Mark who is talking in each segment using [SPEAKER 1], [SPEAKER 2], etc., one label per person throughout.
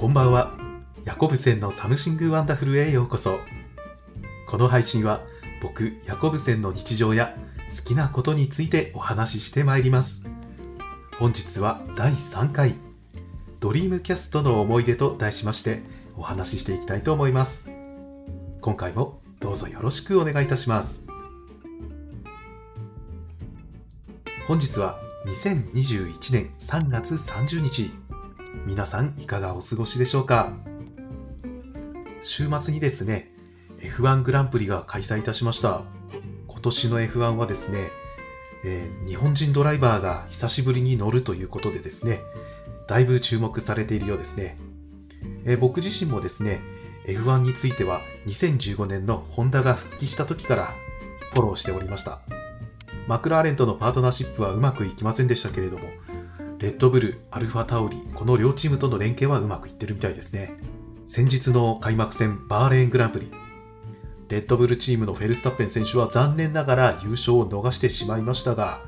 [SPEAKER 1] こんばんは。ヤコブセンの Something Wonderful へようこそ。この配信は僕、ヤコブセンの日常や好きなことについてお話ししてまいります。本日は第3回、ドリームキャストの思い出と題しましてお話ししていきたいと思います。今回もどうぞよろしくお願いいたします。本日は2021年3月30日。皆さんいかがお過ごしでしょうか？週末にですね、F1 グランプリが開催いたしました。今年の F1 はですね、えー、日本人ドライバーが久しぶりに乗るということでですね、だいぶ注目されているようですね。えー、僕自身もですね、F1 については2015年のホンダが復帰した時からフォローしておりました。マクラーレンとのパートナーシップはうまくいきませんでしたけれども、レッドブル、アルファタオリ、この両チームとの連携はうまくいってるみたいですね。先日の開幕戦バーレーングランプリ、レッドブルチームのフェルスタッペン選手は残念ながら優勝を逃してしまいましたが、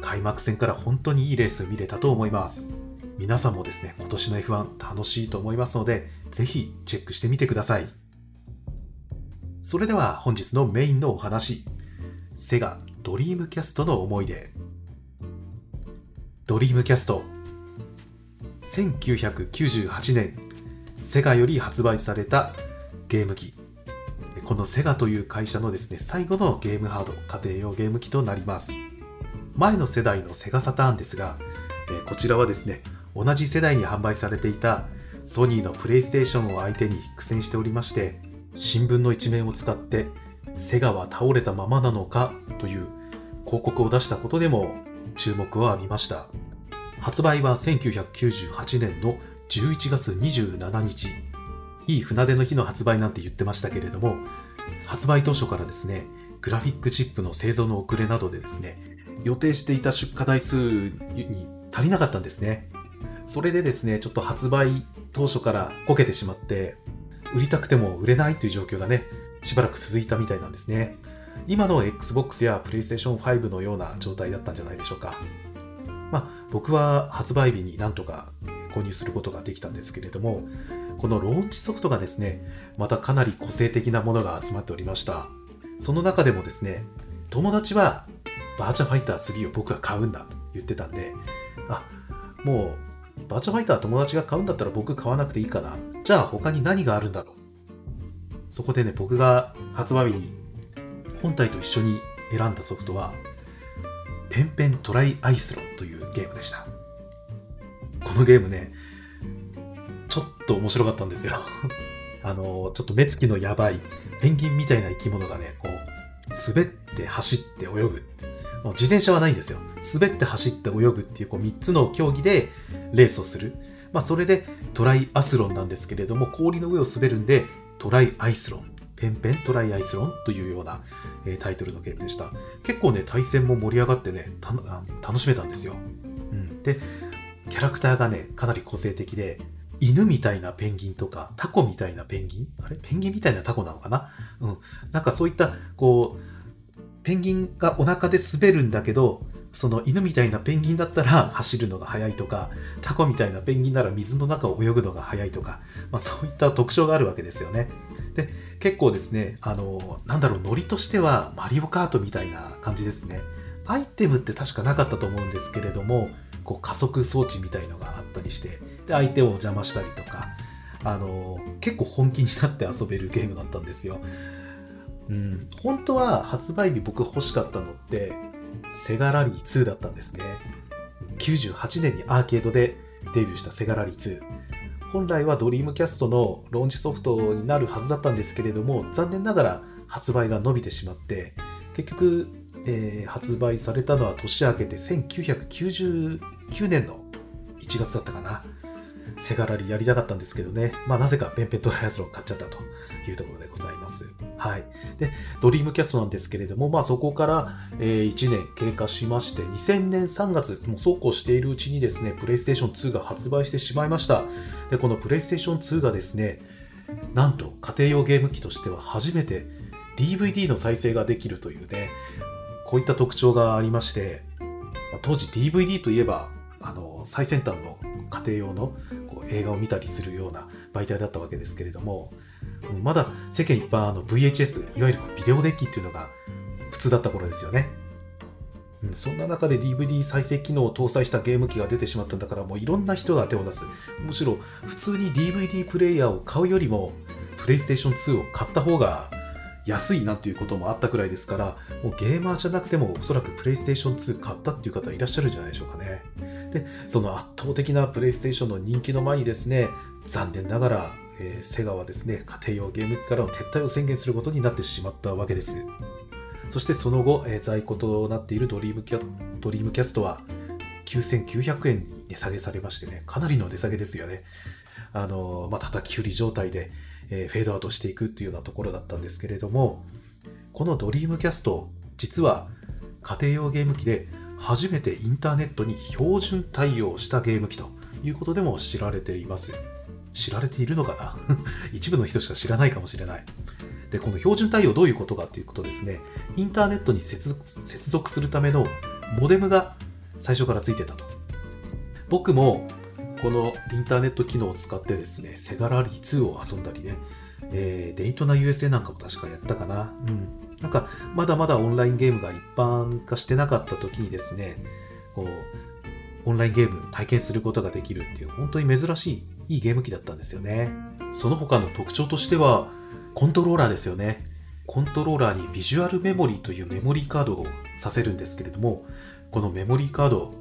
[SPEAKER 1] 開幕戦から本当にいいレース見れたと思います。皆さんもですね、今年の F1 楽しいと思いますので、ぜひチェックしてみてください。それでは本日のメインのお話、セガドリームキャストの思い出。ドリームキャスト。1998年、セガより発売されたゲーム機。このセガという会社のですね、最後のゲームハード、家庭用ゲーム機となります。前の世代のセガサターンですが、こちらはですね、同じ世代に販売されていたソニーのプレイステーションを相手に苦戦しておりまして、新聞の一面を使ってセガは倒れたままなのかという広告を出したことでも注目を浴びました。発売は1998年の11月27日。いい船出の日の発売なんて言ってましたけれども、発売当初からですね、グラフィックチップの製造の遅れなどでですね、予定していた出荷台数に足りなかったんですね。それでですね、ちょっと発売当初からこけてしまって、売りたくても売れないという状況がね、しばらく続いたみたいなんですね。今の Xbox や PlayStation 5のような状態だったんじゃないでしょうか。まあ、僕は発売日になんとか購入することができたんですけれども、このローチソフトがですね、またかなり個性的なものが集まっておりました。その中でもですね、友達はバーチャファイター3を僕が買うんだと言ってたんで、あ、もうバーチャファイター友達が買うんだったら僕買わなくていいかな。じゃあ他に何があるんだろう。そこでね、僕が発売日に本体と一緒に選んだソフトは、ペンペントライアイスロンというゲームでした。このゲームね、ちょっと面白かったんですよ あの、ちょっと目つきのやばい、ペンギンみたいな生き物がね、こう、滑って走って泳ぐってもう自転車はないんですよ。滑って走って泳ぐっていうこう3つの競技でレースをする。まあそれでトライアスロンなんですけれども、氷の上を滑るんでトライアイスロン。ペンペントライアイスロンというような、え、タイトルのゲームでした。結構ね、対戦も盛り上がってね、楽しめたんですよ。うん。で、キャラクターがね、かなり個性的で、犬みたいなペンギンとか、タコみたいなペンギン？あれ？ペンギンみたいなタコなのかな？うん。なんかそういった、こう、ペンギンがお腹で滑るんだけど、その犬みたいなペンギンだったら走るのが速いとか、タコみたいなペンギンなら水の中を泳ぐのが速いとか、まあそういった特徴があるわけですよね。で、結構ですね、あの、なんだろう、ノリとしてはマリオカートみたいな感じですね。アイテムって確かなかったと思うんですけれども、こう加速装置みたいのがあったりして、で、相手を邪魔したりとか、あの、結構本気になって遊べるゲームだったんですよ。うん、本当は発売日僕欲しかったのって、セガラリー2だったんですね。98年にアーケードでデビューしたセガラリー2。本来はドリームキャストのローンチソフトになるはずだったんですけれども、残念ながら発売が伸びてしまって、結局、えー、発売されたのは年明けて1999年の1月だったかな。セガラリやりたかったんですけどね。まあなぜかペンペントライアスロン買っちゃったというところでございます。はい。で、ドリームキャストなんですけれども、まあそこから、えー、1年経過しまして、2000年3月、もうそうこうしているうちにですね、プレイステーション2が発売してしまいました。で、このプレイステーション2がですね、なんと家庭用ゲーム機としては初めて DVD の再生ができるというね、こういった特徴がありまして、当時 DVD といえば、あの、最先端の家庭用のこう映画を見たりするような媒体だったわけですけれども、まだ世間一般あの VHS、いわゆるビデオデッキっていうのが普通だった頃ですよね。うん、そんな中で DVD 再生機能を搭載したゲーム機が出てしまったんだからもういろんな人が手を出す。むしろ普通に DVD プレイヤーを買うよりもプレイステーション2を買った方が安いなんていうこともあったくらいですから、もうゲーマーじゃなくてもおそらくプレイステーション2買ったっていう方いらっしゃるんじゃないでしょうかね。で、その圧倒的なプレイステーションの人気の前にですね、残念ながら、えー、セガはですね、家庭用ゲーム機からの撤退を宣言することになってしまったわけです。そしてその後、えー、在庫となっているドリームキャドリームキャストは9900円に値下げされましてね、かなりの値下げですよね。あのー、まあ、叩き売り状態で、え、フェードアウトしていくっていうようなところだったんですけれども、このドリームキャスト、実は家庭用ゲーム機で初めてインターネットに標準対応したゲーム機ということでも知られています。知られているのかな？一部の人しか知らないかもしれない。で、この標準対応どういうことかということですね、インターネットに接続するためのモデムが最初からついてたと。僕もこのインターネット機能を使ってですね、セガラリー2を遊んだりね、えー、デイトナ USA なんかも確かやったかな。うん。なんか、まだまだオンラインゲームが一般化してなかった時にですね、こう、オンラインゲーム体験することができるっていう、本当に珍しい、いいゲーム機だったんですよね。その他の特徴としては、コントローラーですよね。コントローラーにビジュアルメモリーというメモリーカードをさせるんですけれども、このメモリーカード、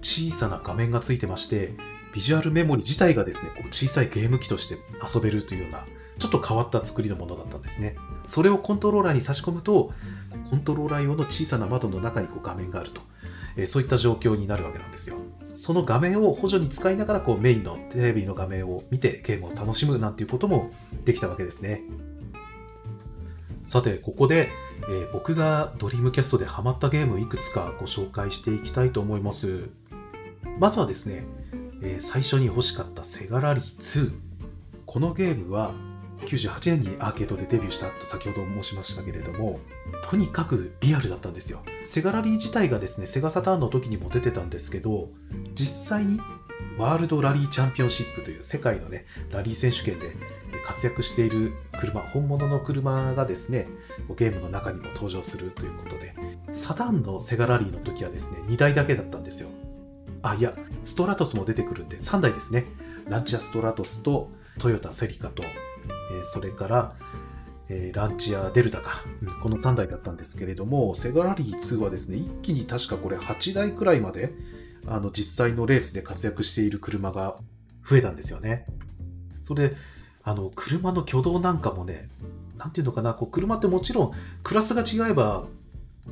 [SPEAKER 1] 小さな画面がついてまして、ビジュアルメモリ自体がですね、こう小さいゲーム機として遊べるというような、ちょっと変わった作りのものだったんですね。それをコントローラーに差し込むと、コントローラー用の小さな窓の中にこう画面があると。え、そういった状況になるわけなんですよ。その画面を補助に使いながらこうメインのテレビの画面を見てゲームを楽しむなんていうこともできたわけですね。さて、ここで、えー、僕がドリームキャストでハマったゲームいくつかご紹介していきたいと思います。まずはですね、えー、最初に欲しかったセガラリー2。このゲームは98年にアーケードでデビューしたと先ほど申しましたけれども、とにかくリアルだったんですよ。セガラリー自体がですね、セガサターンの時にも出てたんですけど、実際にワールドラリーチャンピオンシップという世界のね、ラリー選手権で活躍している車、本物の車がですね、ゲームの中にも登場するということで、サタンのセガラリーの時はですね、2台だけだったんですよ。あ、いや、ストラトスも出てくるんで、3台ですね。ランチアストラトスとトヨタセリカと、え、それから、え、ランチアデルタか、うん、この3台だったんですけれども、セガラリー2はですね、一気に確かこれ8台くらいまで、あの、実際のレースで活躍している車が増えたんですよね。それで、あの、車の挙動なんかもね、なんていうのかな、こう車ってもちろんクラスが違えば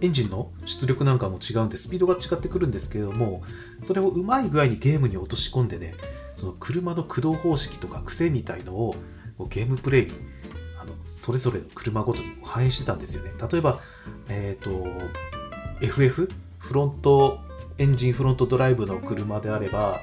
[SPEAKER 1] エンジンの出力なんかも違うんでスピードが違ってくるんですけれどもそれをうまい具合にゲームに落とし込んでねその車の駆動方式とか癖みたいのをゲームプレイにあのそれぞれの車ごとに反映してたんですよね。例えばえっ、ー、と FF フロントエンジンフロントドライブの車であれば、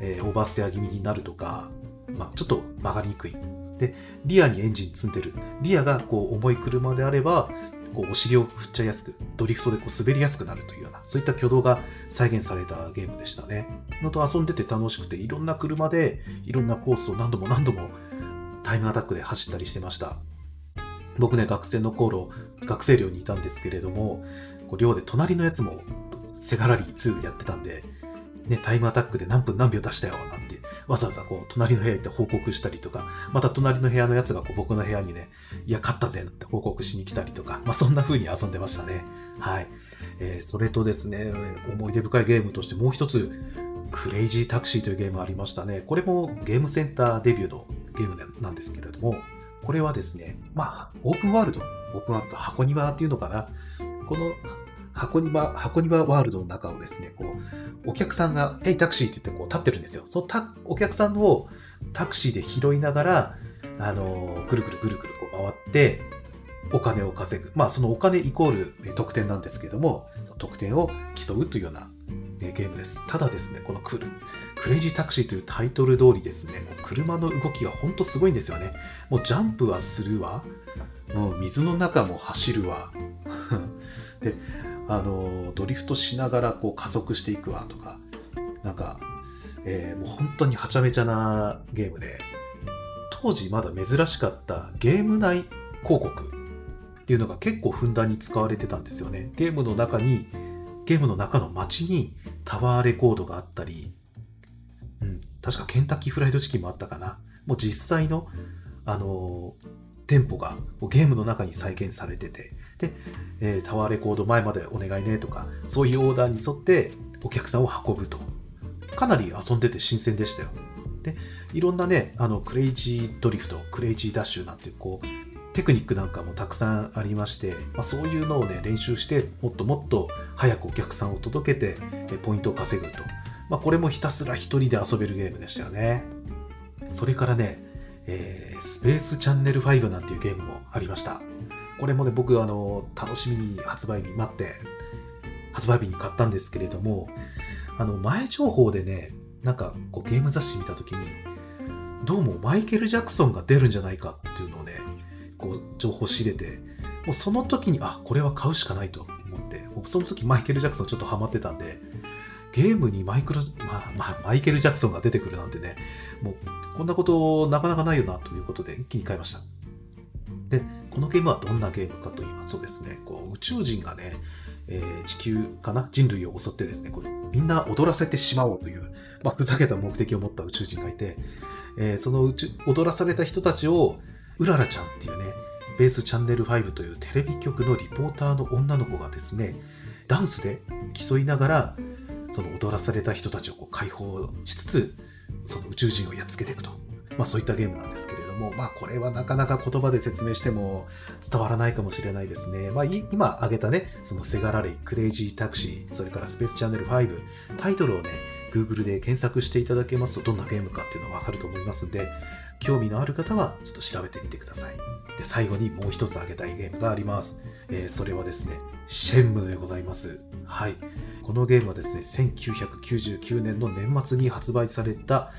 [SPEAKER 1] えー、オーバーステア気味になるとか、まあ、ちょっと曲がりにくい。でリアにエンジン積んでる。リアがこう重い車であればこうお尻を振っちゃいやすく、ドリフトでこう滑りやすくなるというような、そういった挙動が再現されたゲームでしたね。のと遊んでて楽しくて、いろんな車で、いろんなコースを何度も何度もタイムアタックで走ったりしてました。僕ね、学生の頃、学生寮にいたんですけれども、こう寮で隣のやつもセガラリー2やってたんで、ね、タイムアタックで何分何秒出したよ、なんてわざわざこう、隣の部屋行って報告したりとか、また隣の部屋のやつがこう僕の部屋にね、いや、勝ったぜって報告しに来たりとか、まあそんな風に遊んでましたね。はい。えー、それとですね、思い出深いゲームとしてもう一つ、クレイジータクシーというゲームありましたね。これもゲームセンターデビューのゲームなんですけれども、これはですね、まあ、オープンワールド、オープンワールド、箱庭っていうのかな。この箱庭、箱庭ワールドの中をですね、こう、お客さんが、ヘイタクシーって言ってこう立ってるんですよ。そのたお客さんをタクシーで拾いながら、あの、ぐるぐるぐるぐるこう回って、お金を稼ぐ。まあ、そのお金イコール得点なんですけども、得点を競うというようなえゲームです。ただですね、このクルクレイジータクシーというタイトル通りですね、車の動きがほんとすごいんですよね。もうジャンプはするわ、もう水の中も走るわ。で、あのドリフトしながらこう加速していくわとかなんか、えー、もう本当にはちゃめちゃなゲームで、当時まだ珍しかったゲーム内広告っていうのが結構ふんだんに使われてたんですよね。ゲームの中に、ゲームの中の街にタワーレコードがあったり、うん、確かケンタッキーフライドチキンもあったかな。もう実際の、あのー、店舗がゲームの中に再現されてて、で、えー、タワーレコード前までお願いねとか、そういうオーダーに沿ってお客さんを運ぶと。かなり遊んでて新鮮でしたよ。で、いろんなね、あの、 Crazy Drift、Crazy Dash なんていう、こう、テクニックなんかもたくさんありまして、まあ、そういうのをね、練習して、もっともっと早くお客さんを届けて、ポイントを稼ぐと。まあ、これもひたすら一人で遊べるゲームでしたよね。それからね、えー、スペースチャンネル5なんていうゲームもありました。これもね、僕、あの、楽しみに発売日待って、発売日に買ったんですけれども、あの、前情報でね、なんか、こう、ゲーム雑誌見たときに、どうもマイケル・ジャクソンが出るんじゃないかっていうのをね、こう、情報仕入れて、もうその時に、あ、これは買うしかないと思って僕、その時マイケル・ジャクソンちょっとハマってたんで、ゲームにマイクロ、まあ、まあ、マイケル・ジャクソンが出てくるなんてね、もう、こんなことなかなかないよなということで一気に買いました。で、このゲームはどんなゲームかと言いますとですね、こう宇宙人がね、えー、地球かな？人類を襲ってですね、こうみんな踊らせてしまおうという、まあ、ふざけた目的を持った宇宙人がいて、えー、その宇宙踊らされた人たちを、うららちゃんっていうね、ベースチャンネル5というテレビ局のリポーターの女の子がですね、ダンスで競いながら、その踊らされた人たちをこう解放しつつ、その宇宙人をやっつけていくと。まあそういったゲームなんですけれども、まあこれはなかなか言葉で説明しても伝わらないかもしれないですね。まあ今挙げたね、そのセガラレイ、クレイジータクシー、それからスペースチャンネル5、タイトルをね、Google で検索していただけますとどんなゲームかっていうのがわかると思いますんで、興味のある方はちょっと調べてみてください。で、最後にもう一つ挙げたいゲームがあります。えー、それはですね、シェンムーでございます。はい。このゲームはですね、1999年の年末に発売された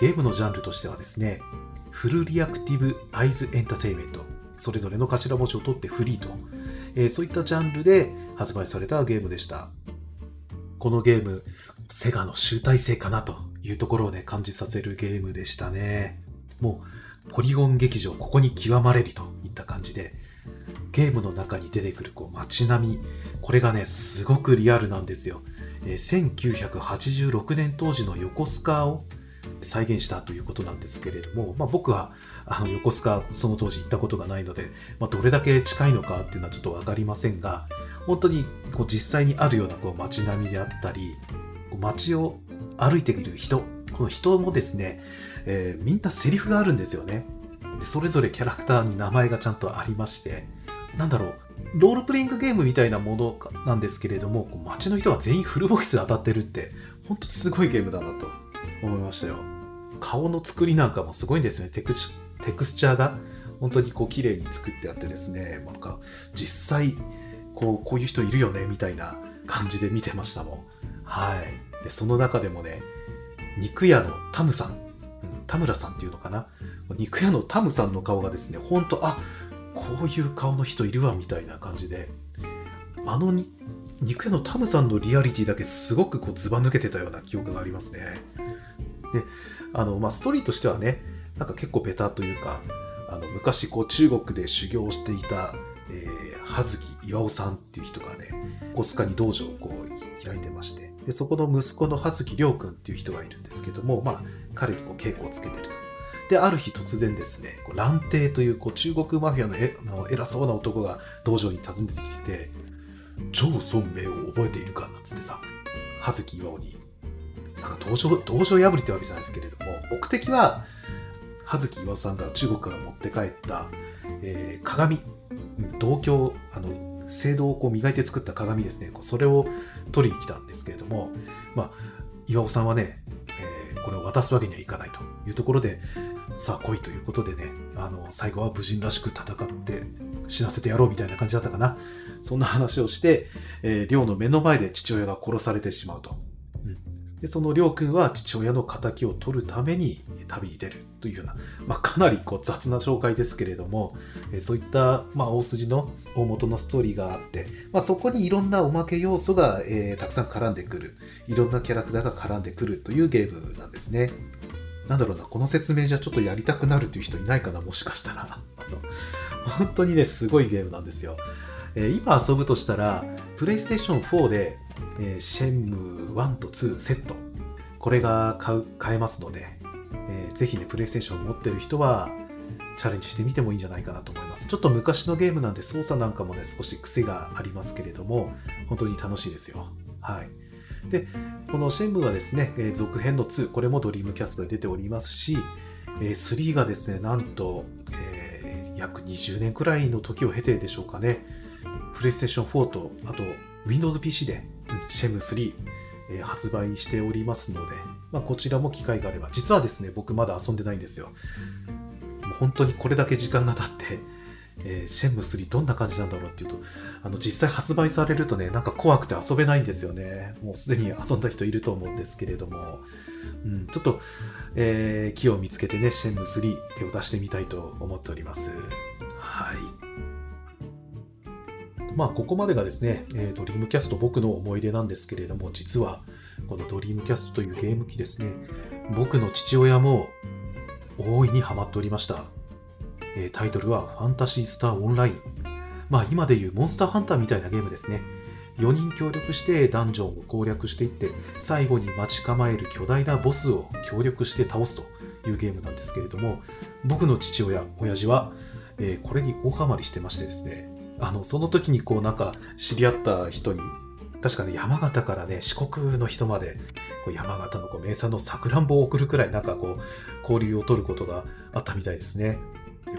[SPEAKER 1] ゲームのジャンルとしてはですね、 Full Reactive Eyes Entertainment、それぞれの頭文字を取って FREE と、えー、そういったジャンルで発売されたゲームでした。このゲーム、セガの集大成かなというところをね、感じさせるゲームでしたね。もう、ポリゴン劇場、ここに極まれりといった感じで、ゲームの中に出てくるこう街並み、これがね、すごくリアルなんですよ。えー、1986年当時の横須賀を再現したということなんですけれども、まあ、僕はあの横須賀その当時行ったことがないので、まあ、どれだけ近いのかっていうのはちょっと分かりませんが本当にこう実際にあるようなこう街並みであったり街を歩いている人この人もですね、えー、みんなセリフがあるんですよね。でそれぞれキャラクターに名前がちゃんとありましてなんだろうロールプレイングゲームみたいなものなんですけれども街の人が全員フルボイスで当たってるって本当にすごいゲームだなと思いましたよ。顔の作りなんかもすごいんですよね。テクテクスチャーが本当にこう綺麗に作ってあってですねなんか実際こうこういう人いるよねみたいな感じで見てましたもん。はい。でその中でもね肉屋のタムさん、うん、田村さんっていうのかな肉屋のタムさんの顔がですね本当あこういう顔の人いるわみたいな感じであの肉屋のタムさんのリアリティだけすごくこうずば抜けてたような記憶がありますね。であの、まあ、ストーリーとしてはねなんか結構ベタというかあの昔こう中国で修行していた、えー、葉月岩尾さんっていう人がね小須賀に道場をこう開いてましてでそこの息子の葉月亮君っていう人がいるんですけども、まあ、彼にこう稽古をつけてると。で、ある日突然ですね、こう蘭亭というこう中国マフィアのえの偉そうな男が道場に訪ねてきてて、超尊名を覚えているか？なんつってさ、葉月岩尾に、なんか道場、道場破りってわけじゃないですけれども、目的は、葉月岩尾さんが中国から持って帰った、えー、鏡、銅鏡、あの、聖堂をこう磨いて作った鏡ですね、それを取りに来たんですけれども、まあ、岩尾さんはね、えー、これを渡すわけにはいかないというところで、さあ来いということでね、あの、最後は武人らしく戦って死なせてやろうみたいな感じだったかな。そんな話をして、えー、亮の目の前で父親が殺されてしまうと。うん、でその亮君は父親の仇を取るために旅に出る。というような、まあ、かなりこう雑な紹介ですけれども、えそういった、まあ、大筋の大元のストーリーがあって、まあ、そこにいろんなおまけ要素が、えー、たくさん絡んでくる。いろんなキャラクターが絡んでくるというゲームなんですね。なんだろうなこの説明じゃちょっとやりたくなるという人いないかなもしかしたら。あの本当にねすごいゲームなんですよ、えー、今遊ぶとしたらプレイステーション4で、えー、シェンム1と2セット。これが買う買えますのでえー、ぜひね、プレイステーションを持ってる人は、チャレンジしてみてもいいんじゃないかなと思います。ちょっと昔のゲームなんで操作なんかもね、少し癖がありますけれども、本当に楽しいですよ。はい。で、このシェンムはですね、えー、続編の2、これもドリームキャストで出ておりますし、えー、3がですね、なんと、えー、約20年くらいの時を経てでしょうかね、プレイステーション4と、あと Windows PC で、うん、シェム3、え発売しておりますので、まあ、こちらも機会があれば、実はですね、僕まだ遊んでないんですよ。もう本当にこれだけ時間が経って、えー、シェンム3どんな感じなんだろうっていうと、あの、実際発売されるとね、なんか怖くて遊べないんですよね。もうすでに遊んだ人いると思うんですけれども、うん、ちょっと、えー、木を見つけてね、シェンム3手を出してみたいと思っております。はい。まあ、ここまでがですね、えー、ドリムキャスト僕の思い出なんですけれども、実は、このドリームキャストというゲーム機ですね、僕の父親も大いにハマっておりました。えー、タイトルはファンタシースターオンライン。まあ今でいうモンスターハンターみたいなゲームですね。4人協力してダンジョンを攻略していって、最後に待ち構える巨大なボスを協力して倒すというゲームなんですけれども、僕の父親、親父は、えー、これに大ハマりしてましてですね、あの、その時にこうなんか知り合った人に確かね、山形からね、四国の人まで、こう山形のこう名産のさくらんぼを送るくらい、なんかこう、交流を取ることがあったみたいですね。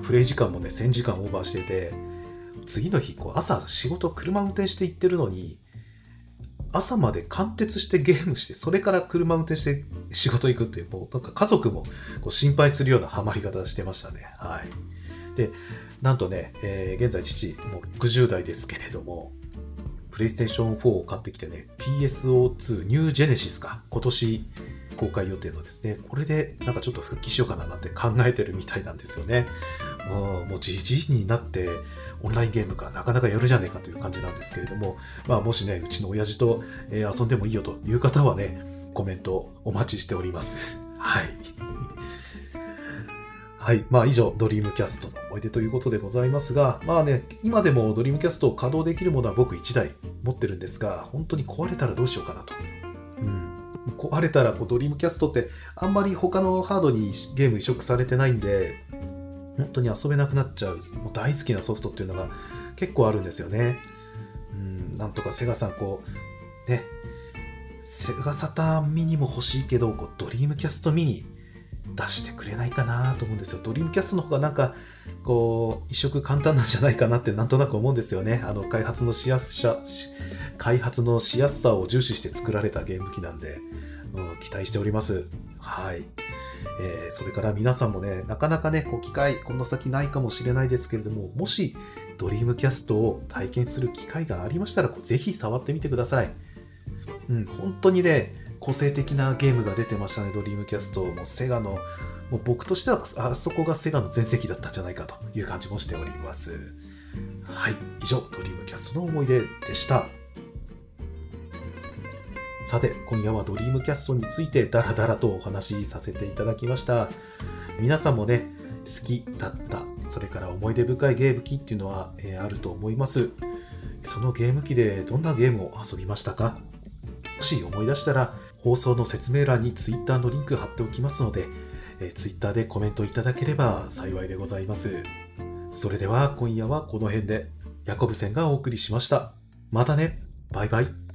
[SPEAKER 1] プレイ時間もね、1000時間オーバーしてて、次の日、朝仕事、車運転して行ってるのに、朝まで貫徹してゲームして、それから車運転して仕事行くっていう、もうなんか家族もこう心配するようなハマり方してましたね。はい。で、なんとね、えー、現在父、もう60代ですけれども、プレイステーション4を買ってきてね、PSO2 ニュージェネシスか、今年公開予定のですね、これでなんかちょっと復帰しようかななんて考えてるみたいなんですよね。もう、もうじじいになってオンラインゲームかなかなかやるじゃねえかという感じなんですけれども、まあもしね、うちの親父と、え遊んでもいいよという方はね、コメントお待ちしております。はい。はい。まあ以上、ドリームキャストの思い出ということでございますが、まあね、今でもドリームキャストを稼働できるものは僕1台持ってるんですが、本当に壊れたらどうしようかなと。うん。壊れたらこうドリームキャストってあんまり他のハードにゲーム移植されてないんで、本当に遊べなくなっちゃう、もう大好きなソフトっていうのが結構あるんですよね。うん、なんとかセガさん、こう、ね、セガサターンミニも欲しいけど、こうドリームキャストミニ出してくれないかなと思うんですよ。ドリームキャストの方がなんか、こう、移植簡単なんじゃないかなってなんとなく思うんですよね。あの、開発のしやすさ、開発のしやすさを重視して作られたゲーム機なんで、うん、期待しております。はい。えー、それから皆さんもね、なかなかね、こう機会、この先ないかもしれないですけれども、もし、ドリームキャストを体験する機会がありましたら、ぜひ触ってみてください。うん、本当にね、個性的なゲームが出てましたね、ドリームキャスト。もうセガの、もう僕としてはあそこがセガの全盛期だったんじゃないかという感じもしております。はい、以上、ドリームキャストの思い出でした。さて、今夜はドリームキャストについてダラダラとお話しさせていただきました。皆さんもね、好きだった、それから思い出深いゲーム機っていうのは、えー、あると思います。そのゲーム機でどんなゲームを遊びましたか？もし思い出したら、放送の説明欄に Twitter のリンク貼っておきますので、えー、Twitter でコメントいただければ幸いでございます。それでは今夜はこの辺で、ヤコブセンがお送りしました。またね。バイバイ。